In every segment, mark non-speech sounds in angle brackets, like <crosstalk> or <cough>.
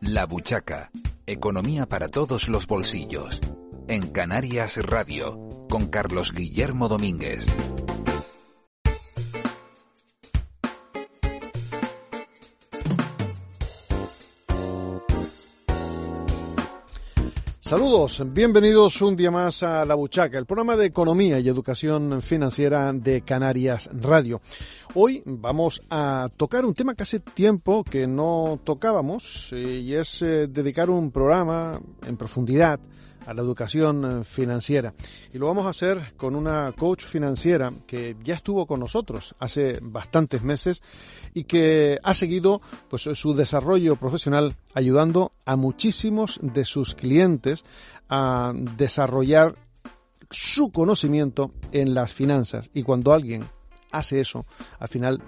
La Buchaca. Economía para todos los bolsillos. En Canarias Radio, con Carlos Guillermo Domínguez. Saludos, bienvenidos un día más a La Buchaca, el programa de economía y educación financiera de Canarias Radio. Hoy vamos a tocar un tema que hace tiempo que no tocábamos eh, y es eh, dedicar un programa en profundidad a la educación eh, financiera. Y lo vamos a hacer con una coach financiera que ya estuvo con nosotros hace bastantes meses y que ha seguido pues su desarrollo profesional ayudando a muchísimos de sus clientes a desarrollar su conocimiento en las finanzas y cuando alguien hace eso, al final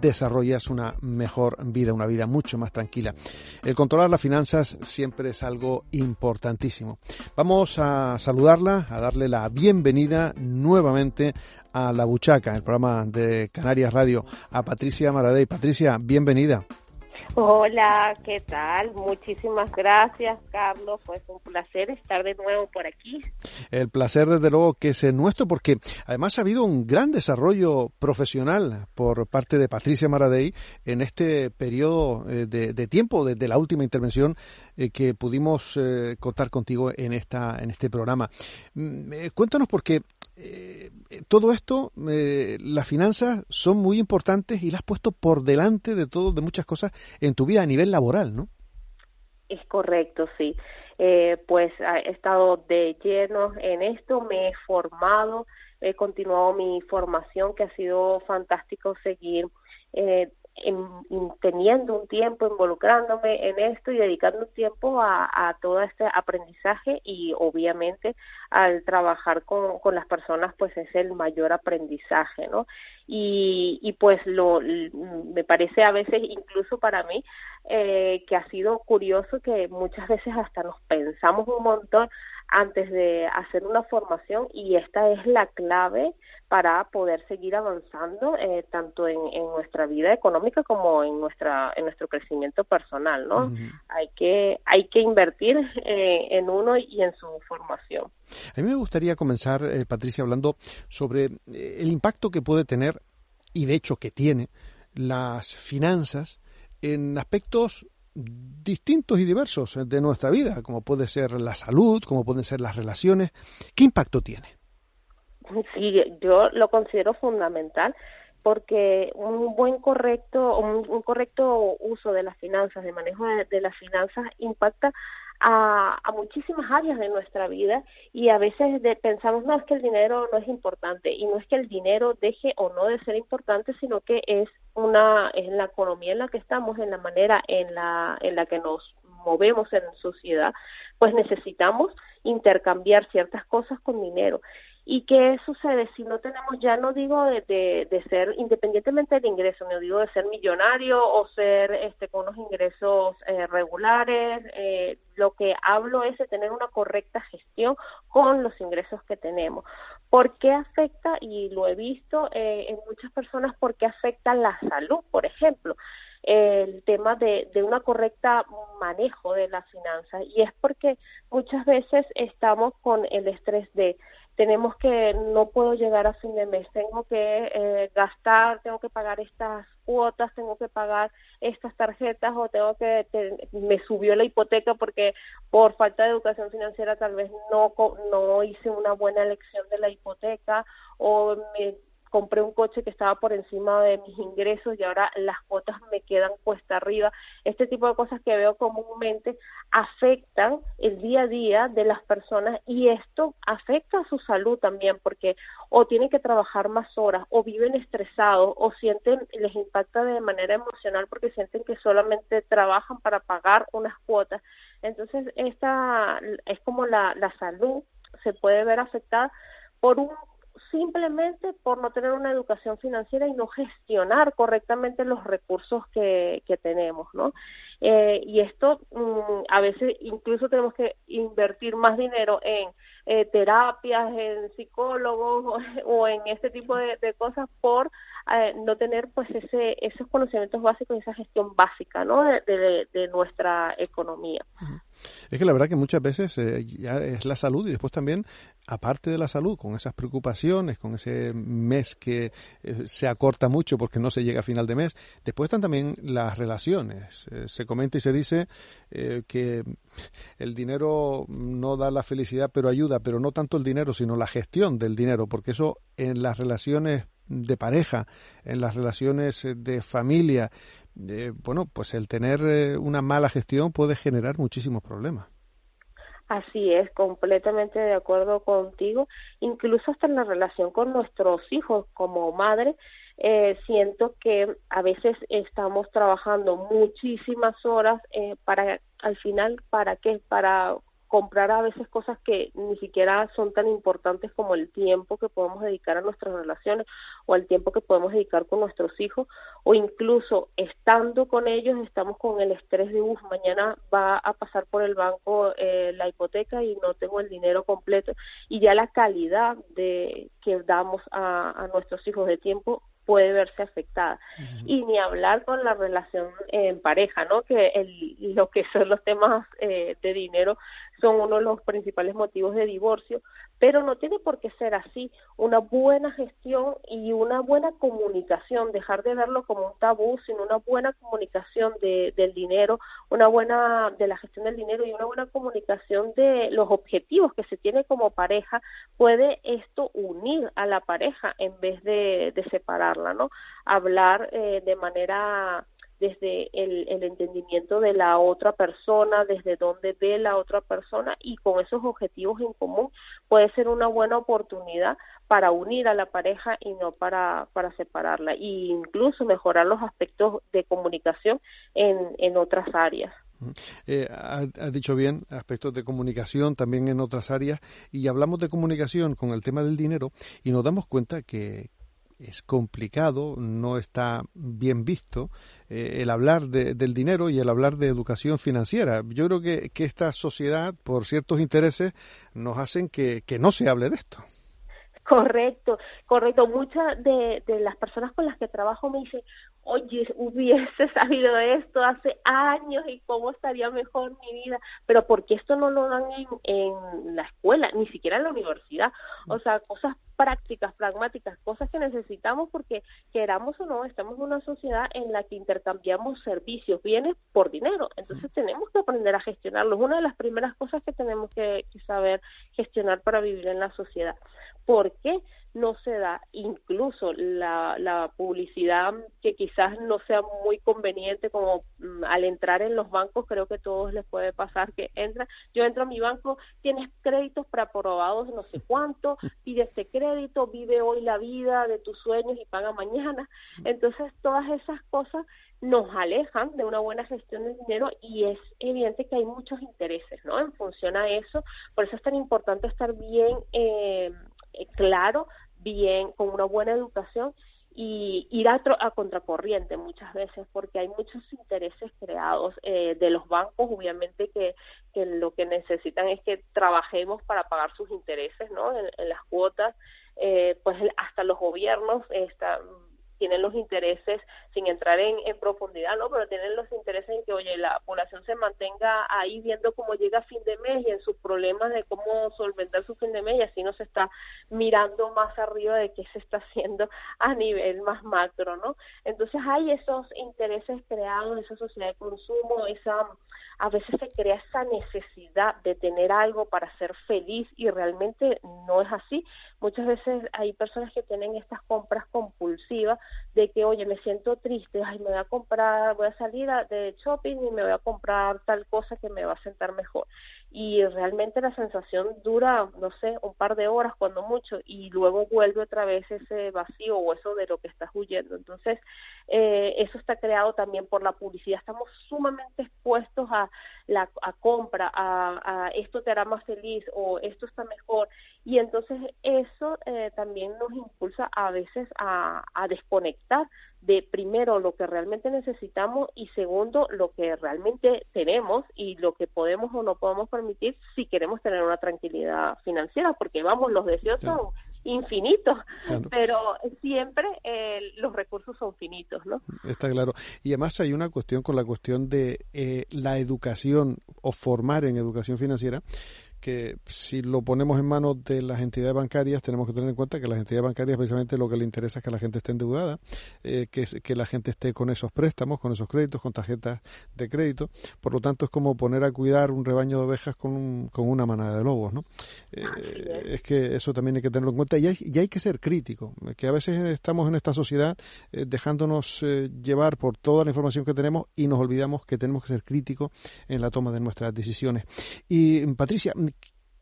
desarrollas una mejor vida, una vida mucho más tranquila. El controlar las finanzas siempre es algo importantísimo. Vamos a saludarla, a darle la bienvenida nuevamente a La Buchaca, el programa de Canarias Radio, a Patricia Maradei. Patricia, bienvenida. Hola, ¿qué tal? Muchísimas gracias, Carlos. Pues un placer estar de nuevo por aquí. El placer, desde luego, que es nuestro, porque además ha habido un gran desarrollo profesional por parte de Patricia Maradei en este periodo eh, de, tiempo, desde la última intervención eh, que pudimos eh, contar contigo en, esta, en este programa. Mm, cuéntanos, porque todo esto, las finanzas son muy importantes y las has puesto por delante de todo, de muchas cosas en tu vida a nivel laboral, ¿no? Es correcto, sí. Eh, pues he estado de lleno en esto, me he formado, he continuado mi formación, que ha sido fantástico seguir eh, teniendo un tiempo, involucrándome en esto y dedicando tiempo a, todo este aprendizaje y obviamente al trabajar con las personas pues es el mayor aprendizaje, ¿no? Y, y pues lo, me parece a veces incluso para mí eh, que ha sido curioso que muchas veces hasta nos pensamos un montón antes de hacer una formación y esta es la clave para poder seguir avanzando eh, tanto en, nuestra vida económica como en nuestra en nuestro crecimiento personal no hay que hay que invertir eh, en uno y en su formación. A mí me gustaría comenzar eh, Patricia hablando sobre el impacto que puede tener y de hecho que tiene las finanzas en aspectos distintos y diversos de nuestra vida, como puede ser la salud, como pueden ser las relaciones. ¿Qué impacto tiene? Sí, yo lo considero fundamental porque un buen correcto un, correcto uso de las finanzas, de manejo de, las finanzas impacta a, a, muchísimas áreas de nuestra vida y a veces pensamos no es que el dinero no es importante y no es que el dinero deje o no de ser importante sino que es una en la economía en la que estamos en la manera en la en la que nos movemos en sociedad pues necesitamos intercambiar ciertas cosas con dinero ¿Y qué sucede si no tenemos, ya no digo de, de, ser independientemente del ingreso, no digo de ser millonario o ser este con unos ingresos eh, regulares, eh, lo que hablo es de tener una correcta gestión con los ingresos que tenemos. ¿Por qué afecta? Y lo he visto eh, en muchas personas, ¿por qué afecta la salud, por ejemplo? el tema de, de una correcta manejo de las finanzas y es porque muchas veces estamos con el estrés de tenemos que, no puedo llegar a fin de mes, tengo que eh, gastar, tengo que pagar estas cuotas, tengo que pagar estas tarjetas o tengo que, me subió la hipoteca porque por falta de educación financiera tal vez no, no hice una buena elección de la hipoteca o me compré un coche que estaba por encima de mis ingresos y ahora las cuotas me quedan cuesta arriba. Este tipo de cosas que veo comúnmente afectan el día a día de las personas y esto afecta a su salud también porque o tienen que trabajar más horas o viven estresados o sienten, les impacta de manera emocional porque sienten que solamente trabajan para pagar unas cuotas. Entonces, esta es como la, la salud se puede ver afectada por un simplemente por no tener una educación financiera y no gestionar correctamente los recursos que, que tenemos, ¿no? Eh, y esto mm, a veces incluso tenemos que invertir más dinero en eh, terapias, en psicólogos <laughs> o, en este tipo de, cosas por no tener pues ese esos conocimientos básicos y esa gestión básica, ¿no? De, de nuestra economía. Es que la verdad que muchas veces eh, ya es la salud y después también, aparte de la salud, con esas preocupaciones, con ese mes que eh, se acorta mucho porque no se llega a final de mes, después están también las relaciones. Eh, se comenta y se dice que el dinero no da la felicidad, pero ayuda, pero no tanto el dinero, sino la gestión del dinero, porque eso en las relaciones de pareja, en las relaciones de familia, bueno, pues el tener eh, una mala gestión puede generar muchísimos problemas. Así es, completamente de acuerdo contigo. Incluso hasta en la relación con nuestros hijos como madre, eh, siento que a veces estamos trabajando muchísimas horas eh, para, al final, ¿para qué? Para comprar a veces cosas que ni siquiera son tan importantes como el tiempo que podemos dedicar a nuestras relaciones o el tiempo que podemos dedicar con nuestros hijos o incluso estando con ellos estamos con el estrés de uff mañana va a pasar por el banco eh, la hipoteca y no tengo el dinero completo y ya la calidad de que damos a, a nuestros hijos de tiempo puede verse afectada. Y ni hablar con la relación en pareja, ¿no? Que el, lo que son los temas eh, de dinero son uno de los principales motivos de divorcio, pero no tiene por qué ser así. Una buena gestión y una buena comunicación, dejar de verlo como un tabú, sino una buena comunicación de, del dinero, una buena de la gestión del dinero y una buena comunicación de los objetivos que se tiene como pareja, puede esto unir a la pareja en vez de, de separarla, ¿no? Hablar eh, de manera desde el, el, entendimiento de la otra persona, desde dónde ve la otra persona y con esos objetivos en común puede ser una buena oportunidad para unir a la pareja y no para, para separarla e incluso mejorar los aspectos de comunicación en, en otras áreas. Eh, has dicho bien, aspectos de comunicación también en otras áreas, y hablamos de comunicación con el tema del dinero y nos damos cuenta que, es complicado, no está bien visto eh, el hablar del dinero y el hablar de educación financiera. Yo creo que, que esta sociedad, por ciertos intereses, nos hacen que, que no se hable de esto. Correcto, correcto. Muchas de, de las personas con las que trabajo me dicen, oye, hubiese <laughs> sabido esto hace años y cómo estaría mejor mi vida, pero porque esto no lo dan en, en la escuela, ni siquiera en la universidad. O sea, cosas prácticas, pragmáticas, cosas que necesitamos porque queramos o no, estamos en una sociedad en la que intercambiamos servicios, bienes por dinero. Entonces tenemos que aprender a gestionarlo. Es una de las primeras cosas que tenemos que, que saber gestionar para vivir en la sociedad. ¿Por qué? No se da incluso la, la publicidad que quizás no sea muy conveniente como mm, al entrar en los bancos creo que a todos les puede pasar que entra. Yo entro a mi banco tienes créditos preaprobados no sé cuánto pide este crédito vive hoy la vida de tus sueños y paga mañana. Entonces todas esas cosas nos alejan de una buena gestión del dinero y es evidente que hay muchos intereses no en función a eso por eso es tan importante estar bien eh, eh claro bien, con una buena educación y ir a, a, contracorriente muchas veces porque hay muchos intereses creados eh, de los bancos obviamente que, lo que necesitan es que trabajemos para pagar sus intereses no en, las cuotas eh, pues hasta los gobiernos está, tienen los intereses, sin entrar en, en, profundidad, ¿no? Pero tienen los intereses en que, oye, la población se mantenga ahí viendo cómo llega fin de mes y en sus problemas de cómo solventar su fin de mes y así no se está mirando más arriba de qué se está haciendo a nivel más macro, ¿no? Entonces hay esos intereses creados, esa sociedad de consumo, esa a veces se crea esa necesidad de tener algo para ser feliz y realmente no es así. Muchas veces hay personas que tienen estas compras compulsivas de que, oye, me siento triste, ay, me voy a comprar, voy a salir de shopping y me voy a comprar tal cosa que me va a sentar mejor y realmente la sensación dura, no sé, un par de horas cuando mucho y luego vuelve otra vez ese vacío o eso de lo que estás huyendo. Entonces, eh, eso está creado también por la publicidad. Estamos sumamente expuestos a la a compra, a, esto te hará más feliz o esto está mejor y entonces eso eh, también nos impulsa a veces a, a desconectar de primero lo que realmente necesitamos y segundo lo que realmente tenemos y lo que podemos o no podemos permitir si queremos tener una tranquilidad financiera, porque vamos, los deseos son infinitos, pero siempre eh, los recursos son finitos, ¿no? Está claro. Y además hay una cuestión con la cuestión de eh, la educación o formar en educación financiera que si lo ponemos en manos de las entidades bancarias, tenemos que tener en cuenta que las entidades bancarias precisamente lo que le interesa es que la gente esté endeudada, eh, que, que la gente esté con esos préstamos, con esos créditos, con tarjetas de crédito. Por lo tanto, es como poner a cuidar un rebaño de ovejas con, con una manada de lobos, ¿no? Eh, es que eso también hay que tenerlo en cuenta y hay, y hay que ser crítico, que a veces estamos en esta sociedad eh, dejándonos llevar por toda la información que tenemos y nos olvidamos que tenemos que ser críticos en la toma de nuestras decisiones. Y Patricia,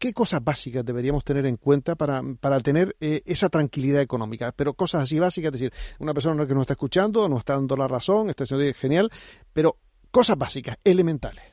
¿Qué cosas básicas deberíamos tener en cuenta para, para tener eh, esa tranquilidad económica? Pero cosas así básicas, es decir, una persona que nos está escuchando, nos está dando la razón, está siendo genial, pero cosas básicas, elementales.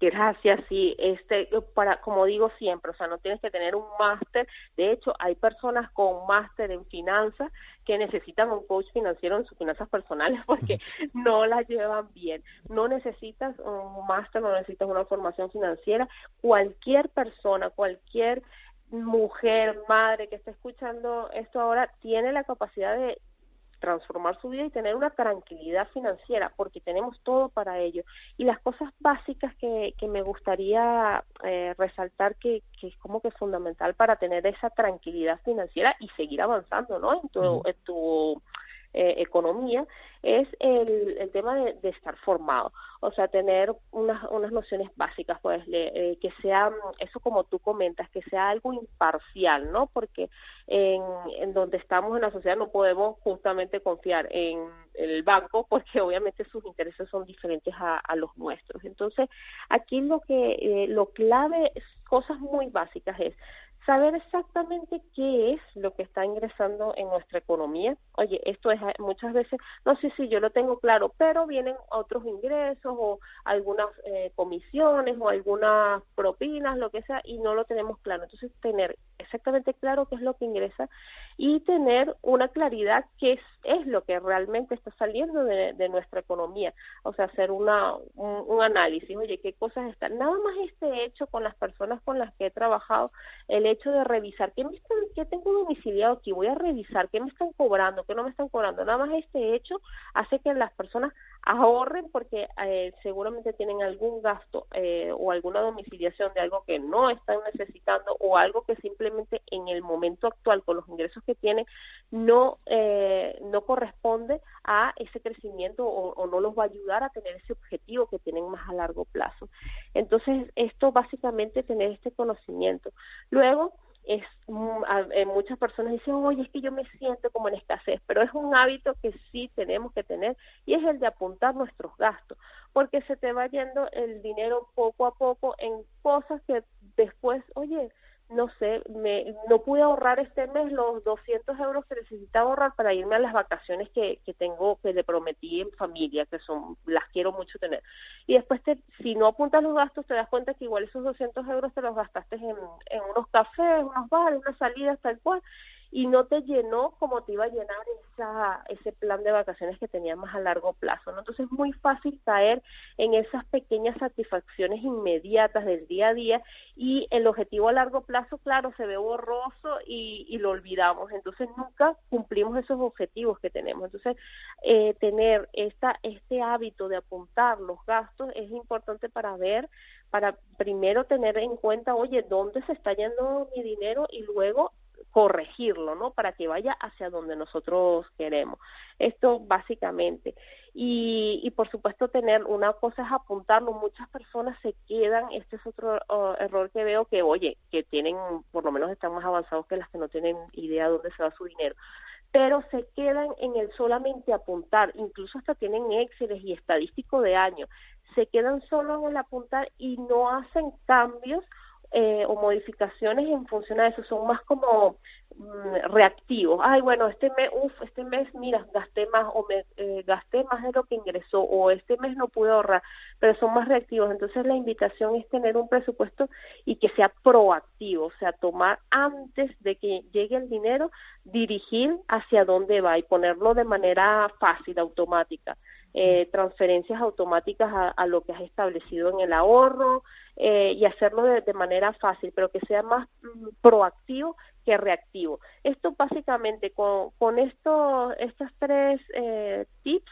Gracias, sí, este, para, como digo siempre, o sea, no tienes que tener un máster. De hecho, hay personas con máster en finanzas que necesitan un coach financiero en sus finanzas personales <laughs> porque no las llevan bien. No necesitas un máster, no necesitas una formación financiera. Cualquier persona, cualquier mujer, madre que esté escuchando esto ahora, tiene la capacidad de transformar su vida y tener una tranquilidad financiera, porque tenemos todo para ello. Y las cosas básicas que, que me gustaría eh, resaltar que, que, es como que fundamental para tener esa tranquilidad financiera y seguir avanzando ¿no? en tu, en tu eh, economía es el, tema de, estar formado, o sea, tener unas, unas nociones básicas, pues, eh, que sea, eso como tú comentas, que sea algo imparcial, ¿no? Porque en, en donde estamos en la sociedad no podemos justamente confiar en el banco <laughs> porque obviamente sus intereses son diferentes a, a los nuestros. Entonces, aquí lo que, eh, lo clave, cosas muy básicas es saber exactamente qué es lo que está ingresando en nuestra economía. Oye, esto es muchas veces, no sé si yo lo tengo claro, pero vienen otros ingresos o algunas eh, comisiones o algunas propinas, lo que sea, y no lo tenemos claro. Entonces, tener exactamente claro qué es lo que ingresa y tener una claridad qué es, lo que realmente está saliendo de, de nuestra economía. O sea, hacer una, un, un, análisis, oye, qué cosas están. Nada más este hecho con las personas con las que he trabajado, el hecho de revisar qué, me están, qué tengo domiciliado aquí, voy a revisar qué me están cobrando, qué no me están cobrando. Nada más este hecho hace que las personas ahorren porque eh, seguramente tienen algún gasto eh, o alguna domiciliación de algo que no están necesitando o algo que simplemente en el momento actual con los ingresos que tienen no eh, no corresponde a ese crecimiento o, o no los va a ayudar a tener ese objetivo que tienen más a largo plazo. Entonces, esto básicamente tener este conocimiento. Luego, es eh, muchas personas dicen, oye, es que yo me siento como en escasez, pero es un hábito que sí tenemos que tener y es el de apuntar nuestros gastos, porque se te va yendo el dinero poco a poco en cosas que después, oye, no sé, no pude ahorrar este mes los 200 euros que necesitaba ahorrar para irme a las vacaciones que, que tengo, que le prometí en familia, que son, las quiero mucho tener. Y después, te, si no apuntas los gastos, te das cuenta que igual esos 200 euros te los gastaste en, en unos cafés, unos bares, unas salidas, tal cual, y no te llenó como te iba a llenar esa, ese plan de vacaciones que tenías más a largo plazo. ¿no? Entonces es muy fácil caer en esas pequeñas satisfacciones inmediatas del día a día y el objetivo a largo plazo, claro, se ve borroso y, y lo olvidamos. Entonces nunca cumplimos esos objetivos que tenemos. Entonces eh, tener esta, este hábito de apuntar los gastos es importante para ver para primero tener en cuenta, oye, ¿dónde se está yendo mi dinero? Y luego corregirlo, ¿no? Para que vaya hacia donde nosotros queremos. Esto básicamente. Y, y por supuesto tener una cosa es apuntarlo. Muchas personas se quedan, este es otro error que veo, que oye, que tienen, por lo menos están más avanzados que las que no tienen idea de dónde se va su dinero pero se quedan en el solamente apuntar, incluso hasta tienen Excel y estadístico de año, se quedan solo en el apuntar y no hacen cambios eh, o modificaciones en función a eso, son más como mm, reactivos. Ay, bueno, este mes, uff, este mes, mira, gasté más o me eh, gasté más de lo que ingresó o este mes no pude ahorrar, pero son más reactivos. Entonces la invitación es tener un presupuesto y que sea proactivo, o sea, tomar antes de que llegue el dinero, dirigir hacia dónde va y ponerlo de manera fácil, automática. Eh, transferencias automáticas a, lo que has establecido en el ahorro eh, y hacerlo de, manera fácil, pero que sea más mm, proactivo que reactivo. Esto básicamente con, con esto, estas tres eh, tips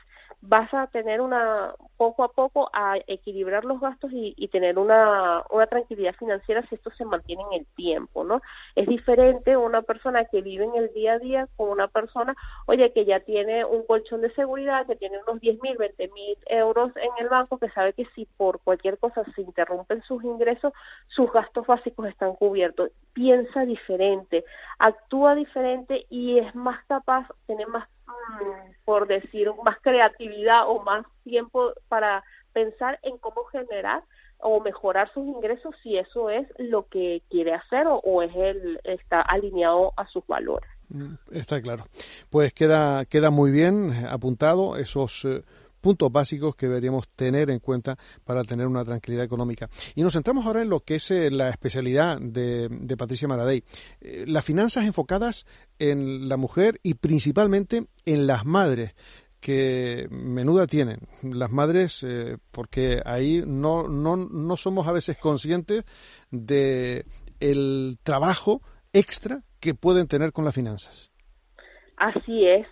vas a tener una poco a poco a equilibrar los gastos y, tener una, una tranquilidad financiera si esto se mantiene en el tiempo, ¿no? Es diferente una persona que vive en el día a día con una persona, oye, que ya tiene un colchón de seguridad, que tiene unos 10 mil, 20 mil euros en el banco, que sabe que si por cualquier cosa se interrumpen sus ingresos, sus gastos básicos están cubiertos. Piensa diferente, actúa diferente y es más capaz, tiene más por decir, más creatividad o más tiempo para pensar en cómo generar o mejorar sus ingresos si eso es lo que quiere hacer o, es el está alineado a sus valores. Mm, está claro. Pues queda queda muy bien apuntado esos eh, puntos básicos que deberíamos tener en cuenta para tener una tranquilidad económica. Y nos centramos ahora en lo que es eh, la especialidad de, Patricia Maradei. Eh, las finanzas enfocadas en la mujer y principalmente en las madres que menuda tienen las madres eh, porque ahí no, no, no somos a veces conscientes de el trabajo extra que pueden tener con las finanzas. Así es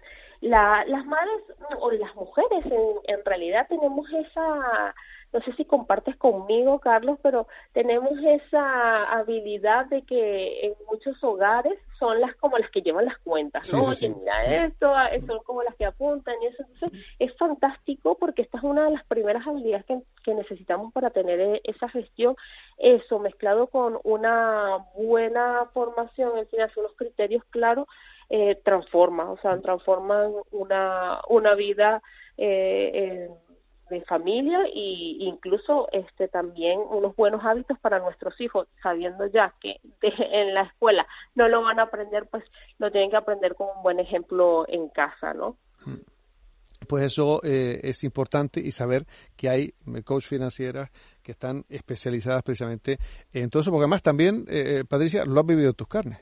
la, las madres o las mujeres en, en realidad tenemos esa, no sé si compartes conmigo, Carlos, pero tenemos esa habilidad de que en muchos hogares son las como las que llevan las cuentas, ¿no? mira esto, son como las que apuntan y eso. Entonces, es fantástico porque esta es una de las primeras habilidades que, que necesitamos para tener e, esa gestión. Eso mezclado con una buena formación en hace unos criterios claros, eh, transforma, o sea, transforman una, una vida eh, de familia e incluso este también unos buenos hábitos para nuestros hijos, sabiendo ya que en la escuela no lo van a aprender, pues lo tienen que aprender con un buen ejemplo en casa, ¿no? Mm. Pues eso eh, es importante y saber que hay coach financieras que están especializadas precisamente en todo eso, porque además también, eh, Patricia, lo has vivido tus carnes.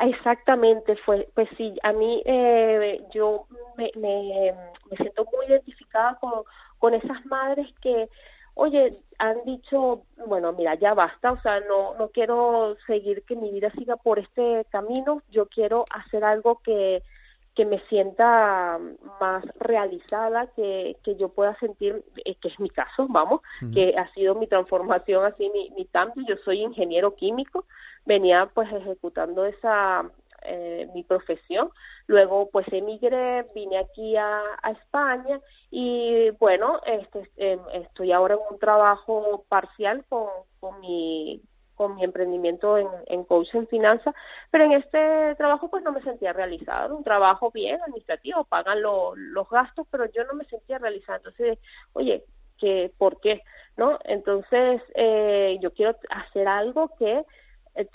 Exactamente, fue, pues sí, a mí eh, yo me, me, me, siento muy identificada con, con esas madres que, oye, han dicho, bueno, mira, ya basta, o sea, no, no quiero seguir que mi vida siga por este camino, yo quiero hacer algo que, que me sienta más realizada, que, que yo pueda sentir, eh, que es mi caso, vamos, que ha sido mi transformación, así mi, mi cambio, yo soy ingeniero químico, venía pues ejecutando esa eh, mi profesión. Luego pues emigré, vine aquí a, a España y bueno, este, em, estoy ahora en un trabajo parcial con, con mi con mi emprendimiento en, en coach en finanzas, pero en este trabajo pues no me sentía realizada, un trabajo bien administrativo, pagan los gastos, pero yo no me sentía realizada. Entonces, oye, que ¿por qué? ¿No? Entonces, eh, yo quiero hacer algo que eh,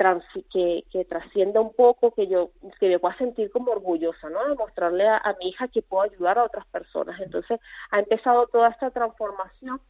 que, que trascienda un poco, que yo que me pueda sentir como orgullosa, ¿no? De mostrarle a, mi hija que puedo ayudar a otras personas. Entonces ha empezado toda esta transformación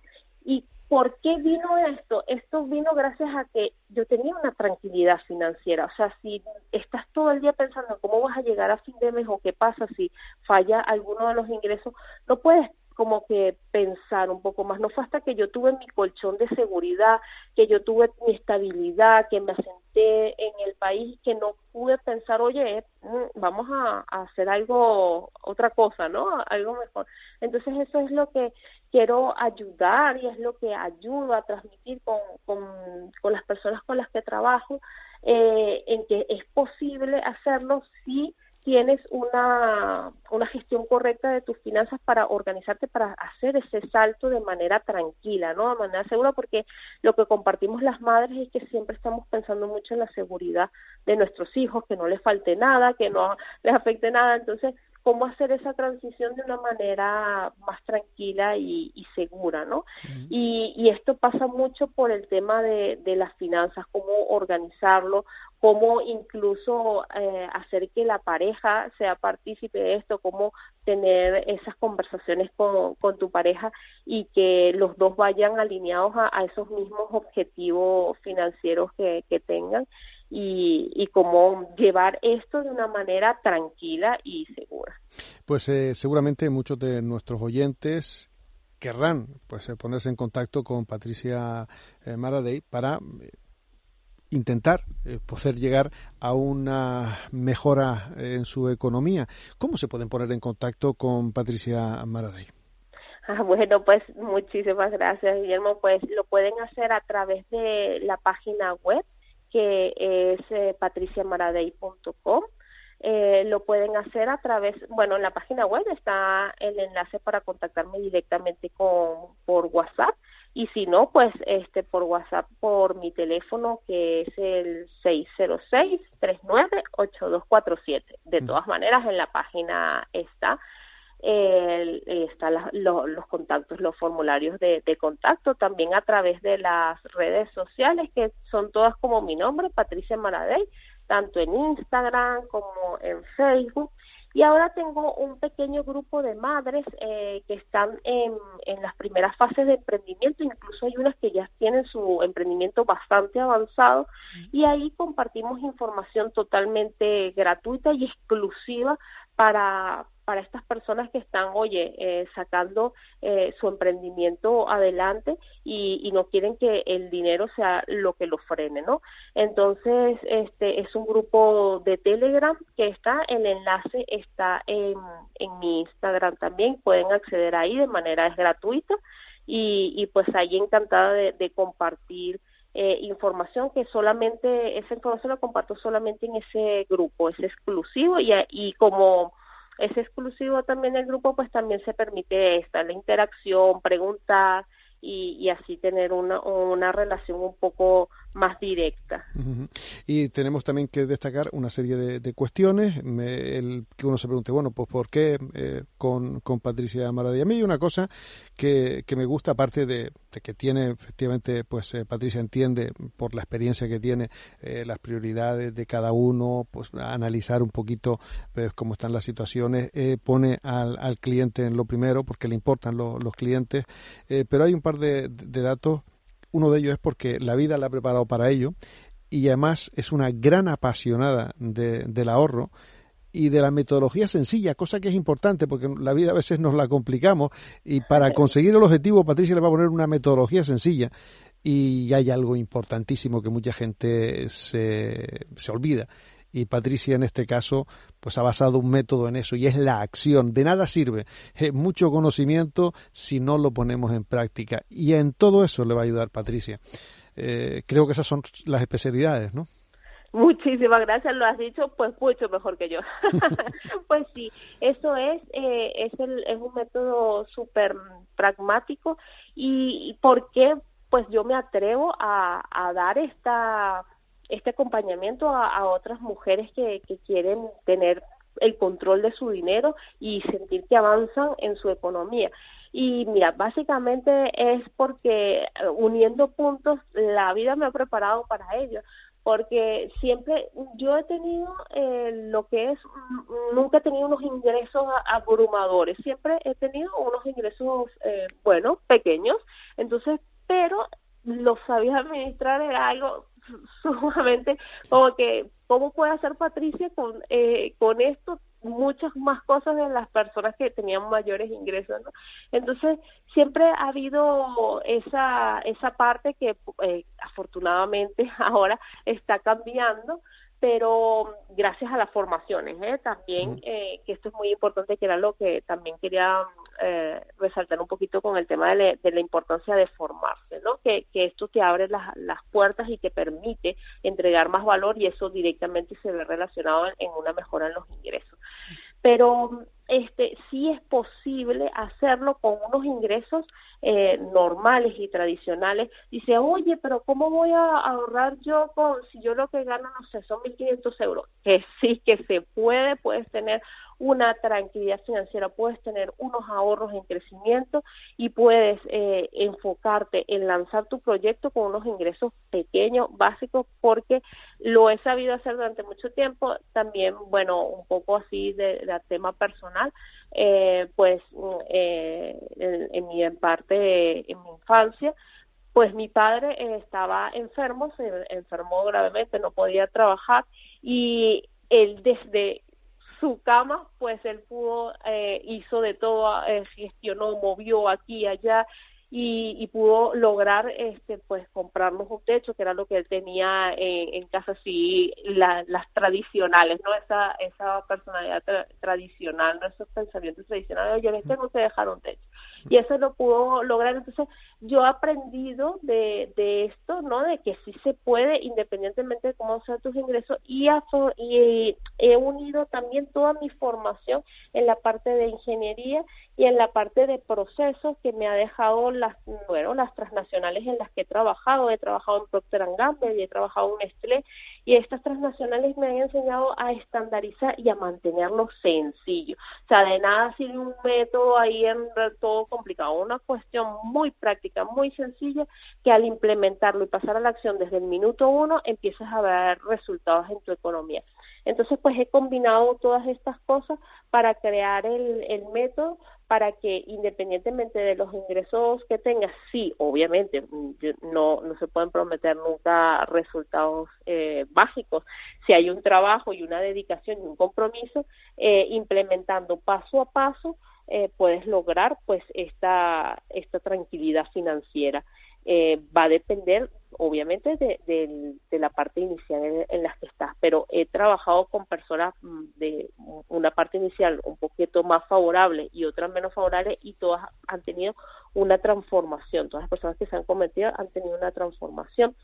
Y ¿Por qué vino esto? Esto vino gracias a que yo tenía una tranquilidad financiera. O sea, si estás todo el día pensando cómo vas a llegar a fin de mes o qué pasa si falla alguno de los ingresos, no puedes como que pensar un poco más. No fue hasta que yo tuve mi colchón de seguridad, que yo tuve mi estabilidad, que me asenté en el país, que no pude pensar, oye, mm, vamos a, hacer algo, otra cosa, ¿no? Algo mejor. Entonces eso es lo que quiero ayudar y es lo que ayudo a transmitir con, con, con las personas con las que trabajo, eh, en que es posible hacerlo si tienes una, una gestión correcta de tus finanzas para organizarte, para hacer ese salto de manera tranquila, ¿no? De manera segura, porque lo que compartimos las madres es que siempre estamos pensando mucho en la seguridad de nuestros hijos, que no les falte nada, que no les afecte nada. Entonces, cómo hacer esa transición de una manera más tranquila y, segura, ¿no? y, y, esto pasa mucho por el tema de, de las finanzas, cómo organizarlo, cómo incluso eh, hacer que la pareja sea partícipe de esto, cómo tener esas conversaciones con, con tu pareja y que los dos vayan alineados a, a esos mismos objetivos financieros que, que tengan y, y cómo llevar esto de una manera tranquila y segura. Pues eh, seguramente muchos de nuestros oyentes querrán pues eh, ponerse en contacto con Patricia eh, Maradei para intentar poder llegar a una mejora en su economía. ¿Cómo se pueden poner en contacto con Patricia Maradei? Ah, bueno, pues muchísimas gracias, Guillermo. Pues lo pueden hacer a través de la página web que es eh, patriciamaradei.com. Eh, lo pueden hacer a través, bueno, en la página web está el enlace para contactarme directamente con por WhatsApp y si no, pues este por WhatsApp por mi teléfono que es el 606-398247. De todas maneras, en la página está eh, están los contactos, los formularios de, contacto, también a través de las redes sociales, que son todas como mi nombre, Patricia Maradei, tanto en Instagram como en Facebook. Y ahora tengo un pequeño grupo de madres eh, que están en, en las primeras fases de emprendimiento, incluso hay unas que ya tienen su emprendimiento bastante avanzado. Y ahí compartimos información totalmente gratuita y exclusiva para, para estas personas que están, oye, eh, sacando eh, su emprendimiento adelante y, y, no quieren que el dinero sea lo que lo frene, ¿no? Entonces, este es un grupo de Telegram que está, el enlace está en, en mi Instagram también, pueden acceder ahí de manera gratuita y, y pues ahí encantada de, de compartir eh, información que solamente, esa información la comparto solamente en ese grupo, es exclusivo y, y como es exclusivo también el grupo, pues también se permite esta, la interacción, preguntar y, y así tener una, una relación un poco más directa. Y tenemos también que destacar una serie de, cuestiones, el, que uno se pregunte, bueno, pues ¿por qué eh, con, con, Patricia Maradí? A mí hay una cosa que, que me gusta, aparte de, que tiene, efectivamente, pues eh, Patricia entiende por la experiencia que tiene eh, las prioridades de cada uno, pues analizar un poquito pues, cómo están las situaciones, pone al, al, cliente en lo primero porque le importan los clientes, pero hay un par de, de datos uno de ellos es porque la vida la ha preparado para ello y además es una gran apasionada del ahorro y de la metodología sencilla, cosa que es importante porque la vida a veces nos la complicamos y para conseguir el objetivo Patricia le va a poner una metodología sencilla y hay algo importantísimo que mucha gente se, se olvida y Patricia en este caso pues ha basado un método en eso y es la acción. De nada sirve mucho conocimiento si no lo ponemos en práctica y en todo eso le va a ayudar Patricia. Eh, creo que esas son las especialidades, ¿no? Muchísimas gracias, lo has dicho pues mucho mejor que yo. <laughs> pues sí, eso es, eh, es, el, es un método súper pragmático y, y por qué pues yo me atrevo a, a dar esta este acompañamiento a, otras mujeres que, que quieren tener el control de su dinero y sentir que avanzan en su economía. Y mira, básicamente es porque eh, uniendo puntos, la vida me ha preparado para ello, porque siempre yo he tenido eh, lo que es, nunca he tenido unos ingresos abrumadores, siempre he tenido unos ingresos, eh, bueno, pequeños, entonces, pero lo sabía administrar era algo <laughs> sumamente como que cómo puede hacer Patricia con eh, con esto muchas más cosas de las personas que tenían mayores ingresos ¿no? entonces siempre ha habido esa esa parte que eh, afortunadamente <laughs> ahora está cambiando pero gracias a las formaciones ¿eh? también, eh, que esto es muy importante, que era lo que también quería eh, resaltar un poquito con el tema de, la importancia de formarse, ¿no? Que, esto te abre las, las, puertas y te permite entregar más valor y eso directamente se ve relacionado en una mejora en los ingresos. Pero este sí es posible hacerlo con unos ingresos eh, normales y tradicionales. Dice, oye, pero ¿cómo voy a ahorrar yo con, si yo lo que gano, no sé, son 1.500 euros? Que sí, que se puede, puedes tener una tranquilidad financiera, puedes tener unos ahorros en crecimiento y puedes eh, enfocarte en lanzar tu proyecto con unos ingresos pequeños, básicos, porque lo he sabido hacer durante mucho tiempo, también, bueno, un poco así de, tema personal, eh, pues eh, en, mi parte, en mi infancia, pues mi padre estaba enfermo, se enfermó gravemente, no podía trabajar y él desde su cama, pues él pudo, eh, hizo de todo, eh, gestionó, movió aquí allá y, pudo lograr este pues comprarnos un techo que era lo que él tenía en, casa así las tradicionales no esa esa personalidad tradicional no esos pensamientos tradicionales oye les tengo que dejar un techo y eso lo pudo lograr. Entonces yo he aprendido de, de esto no de que sí se puede independientemente de cómo sean tus ingresos y, y he unido también toda mi formación en la parte de ingeniería y en la parte de procesos que me ha dejado las, bueno, las transnacionales en las que he trabajado. He trabajado en Procter Gamble y he trabajado en Nestlé y estas transnacionales me han enseñado a estandarizar y a mantenerlo sencillo. O sea, de nada sirve un método ahí en todo complicado, una cuestión muy práctica, muy sencilla, que al implementarlo y pasar a la acción desde el minuto uno empiezas a ver resultados en tu economía. Entonces, pues he combinado todas estas cosas para crear el, método para que independientemente de los ingresos que tengas, sí, obviamente mm, no, no se pueden prometer nunca resultados eh, básicos. Si hay un trabajo y una dedicación y un compromiso, eh, implementando paso a paso, eh, puedes lograr pues esta, esta tranquilidad financiera. Eh, va a depender obviamente de, la parte inicial en, en, la que estás, pero he trabajado con personas mm, de una parte inicial un poquito más favorable y otra menos favorable y todas han tenido una transformación, todas las personas que se han cometido han tenido una transformación.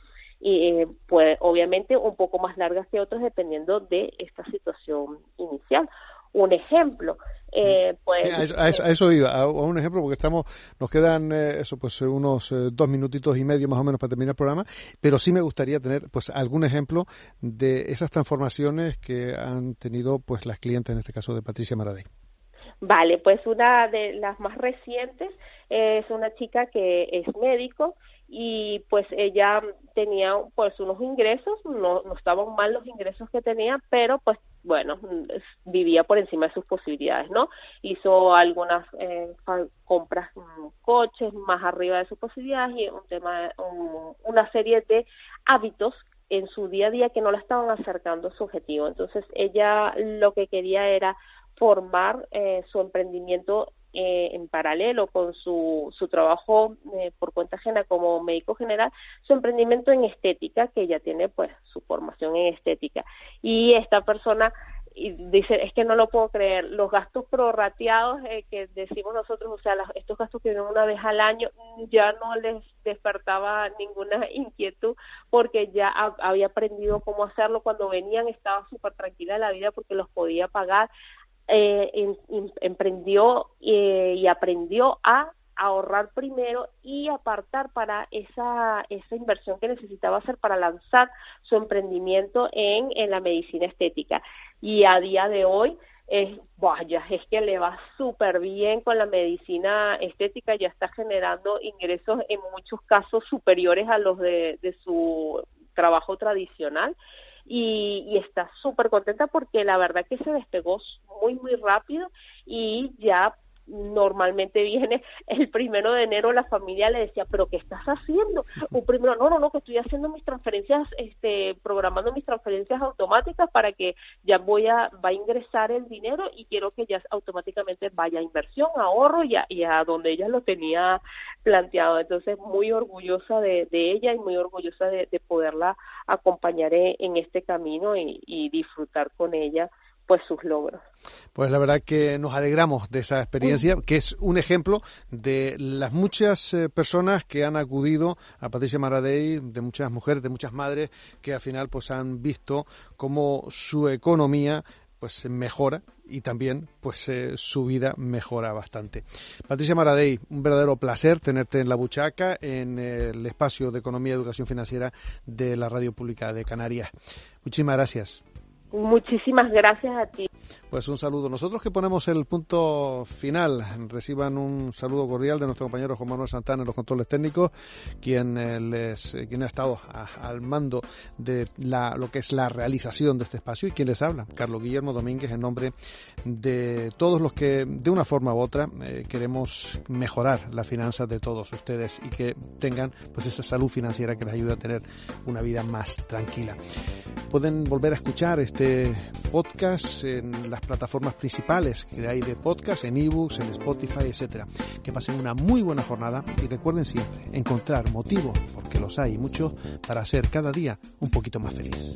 Y eh, pues obviamente un poco más largas que otras dependiendo de esta situación inicial un ejemplo. Eh, pues, a, eso, iba, a, un ejemplo, porque estamos, nos quedan eh, eso, pues unos eh, dos minutitos y medio más o menos para terminar el programa, pero sí me gustaría tener pues algún ejemplo de esas transformaciones que han tenido pues las clientes, en este caso de Patricia Maradei. Vale, pues una de las más recientes es una chica que es médico y pues ella tenía pues unos ingresos, no, no estaban mal los ingresos que tenía, pero pues bueno, vivía por encima de sus posibilidades, ¿no? Hizo algunas eh, compras coches más arriba de sus posibilidades y un tema, una serie de hábitos en su día a día que no la estaban acercando a su objetivo. Entonces ella lo que quería era formar eh, su emprendimiento eh, en paralelo con su, su trabajo eh, por cuenta ajena como médico general, su emprendimiento en estética, que ella tiene pues su formación en estética. Y esta persona dice, es que no lo puedo creer, los gastos prorrateados eh, que decimos nosotros, o sea, estos gastos que vienen una vez al año, ya no les despertaba ninguna inquietud porque ya había aprendido cómo hacerlo, cuando venían estaba súper tranquila la vida porque los podía pagar, eh, emprendió eh, y aprendió a ahorrar primero y apartar para esa, esa inversión que necesitaba hacer para lanzar su emprendimiento en, la medicina estética. Y a día de hoy, es, vaya, es que le va súper bien con la medicina estética, ya está generando ingresos en muchos casos superiores a los de su trabajo tradicional y, y está súper contenta porque la verdad que se despegó muy, muy rápido y ya normalmente viene el primero de enero la familia le decía pero qué estás haciendo un primero no no no que estoy haciendo mis transferencias este programando mis transferencias automáticas para que ya voy a va a ingresar el dinero y quiero que ya automáticamente vaya a inversión ahorro y a, y a donde ella lo tenía planteado entonces muy orgullosa de, de ella y muy orgullosa de, de poderla acompañar en, en este camino y, y disfrutar con ella pues sus logros. Pues la verdad que nos alegramos de esa experiencia, que es un ejemplo de las muchas eh, personas que han acudido a Patricia Maradei, de muchas mujeres, de muchas madres, que al final pues han visto cómo su economía pues mejora y también pues eh, su vida mejora bastante. Patricia Maradei, un verdadero placer tenerte en la buchaca en el espacio de economía y educación financiera de la Radio Pública de Canarias. Muchísimas gracias. Muchísimas gracias a ti. Pues un saludo. Nosotros que ponemos el punto final, reciban un saludo cordial de nuestro compañero Juan Manuel Santana en los controles técnicos, quien, eh, les, eh, quien ha estado al mando de la, lo que es la realización de este espacio y quien les habla, Carlos Guillermo Domínguez, en nombre de todos los que de una forma u otra eh, queremos mejorar las finanzas de todos ustedes y que tengan pues esa salud financiera que les ayude a tener una vida más tranquila. Pueden volver a escuchar este podcast en las plataformas principales que hay de podcast, en ebooks, en Spotify, etcétera. Que pasen una muy buena jornada y recuerden siempre encontrar motivos, porque los hay muchos, para ser cada día un poquito más feliz.